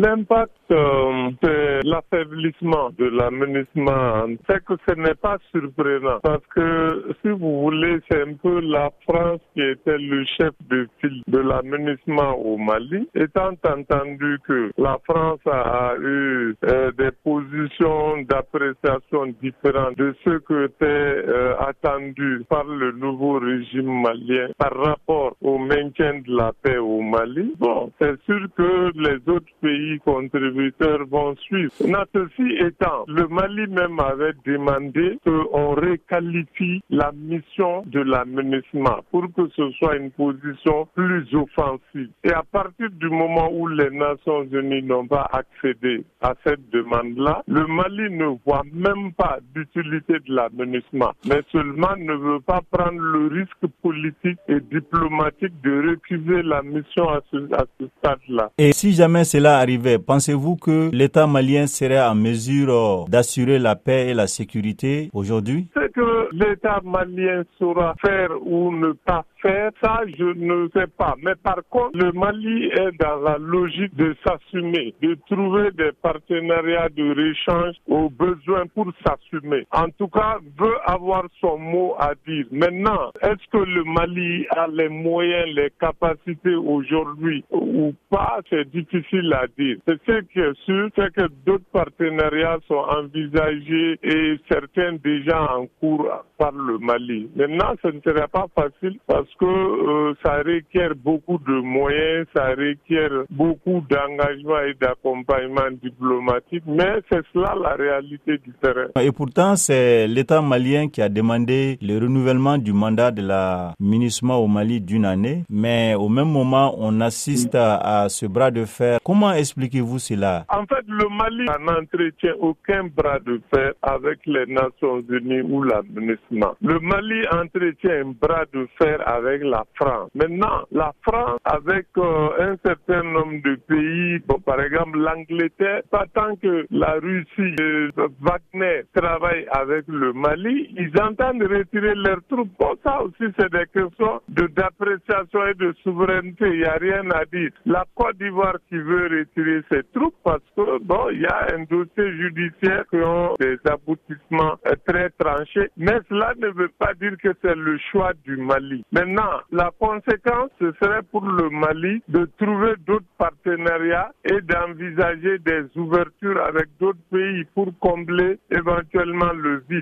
L'impact, euh, c'est l'affaiblissement de l'aménagement. C'est que ce n'est pas surprenant parce que, si vous voulez, c'est un peu la France qui était le chef de file de l'aménagement au Mali, étant entendu que la France a eu euh, des positions d'appréciation différentes de ce que était euh, attendu par le nouveau régime malien par rapport au maintien de la paix au Mali. Bon, c'est sûr que les autres pays contributeurs vont suivre. Ceci étant, le Mali même avait demandé qu'on réqualifie la mission de l'aménagement pour que ce soit une position plus offensive. Et à partir du moment où les Nations Unies n'ont pas accédé à cette demande-là, le Mali ne voit même pas d'utilité de l'aménagement, mais seulement ne veut pas prendre le risque politique et diplomatique de recuser la mission à ce, à ce stade-là. Et si jamais cela arrivait, pensez-vous que l'État malien serait en mesure euh, d'assurer la paix et la sécurité aujourd'hui? C'est que l'État malien saura faire ou ne pas faire, ça je ne sais pas. Mais par contre, le Mali est dans la logique de s'assumer, de trouver des partenariats de réchange aux besoins pour s'assumer. En tout cas, veut avoir son mot à dire. Maintenant, est-ce que le Mali a les moyens, les capacités aujourd'hui ou pas C'est difficile à dire. C'est ce qui est sûr, c'est que d'autres partenariats sont envisagés et certains déjà en cours par le Mali. Maintenant, ce ne serait pas facile parce que euh, ça requiert beaucoup de moyens, ça requiert beaucoup d'engagement et d'accompagnement diplomatique, mais c'est cela la réalité du terrain. Et pourtant, c'est l'État malien qui a demandé le renouvellement du mandat de la MINUSMA au Mali d'une année, mais au même moment, on assiste à, ce bras de fer. Comment expliquez-vous cela? En fait, le Mali n'entretient aucun bras de fer avec les Nations Unies ou la MINUSMA. Le Mali entretient un bras de fer avec la France. Maintenant, la France, avec euh, un certain nombre de pays, par exemple l'Angleterre, pas tant que la Russie, euh, Wagner travaille avec le Mali, ils entendent retirer leurs troupes. Bon, ça aussi, c'est des questions d'appréciation et de souveraineté. Il n'y a rien à dire. La Côte d'Ivoire qui veut retirer ses troupes parce que, bon, il y a un dossier judiciaire qui ont des aboutissements euh, très tranchés. Cela ne veut pas dire que c'est le choix du Mali. Maintenant, la conséquence, ce serait pour le Mali de trouver d'autres partenariats et d'envisager des ouvertures avec d'autres pays pour combler éventuellement le vide.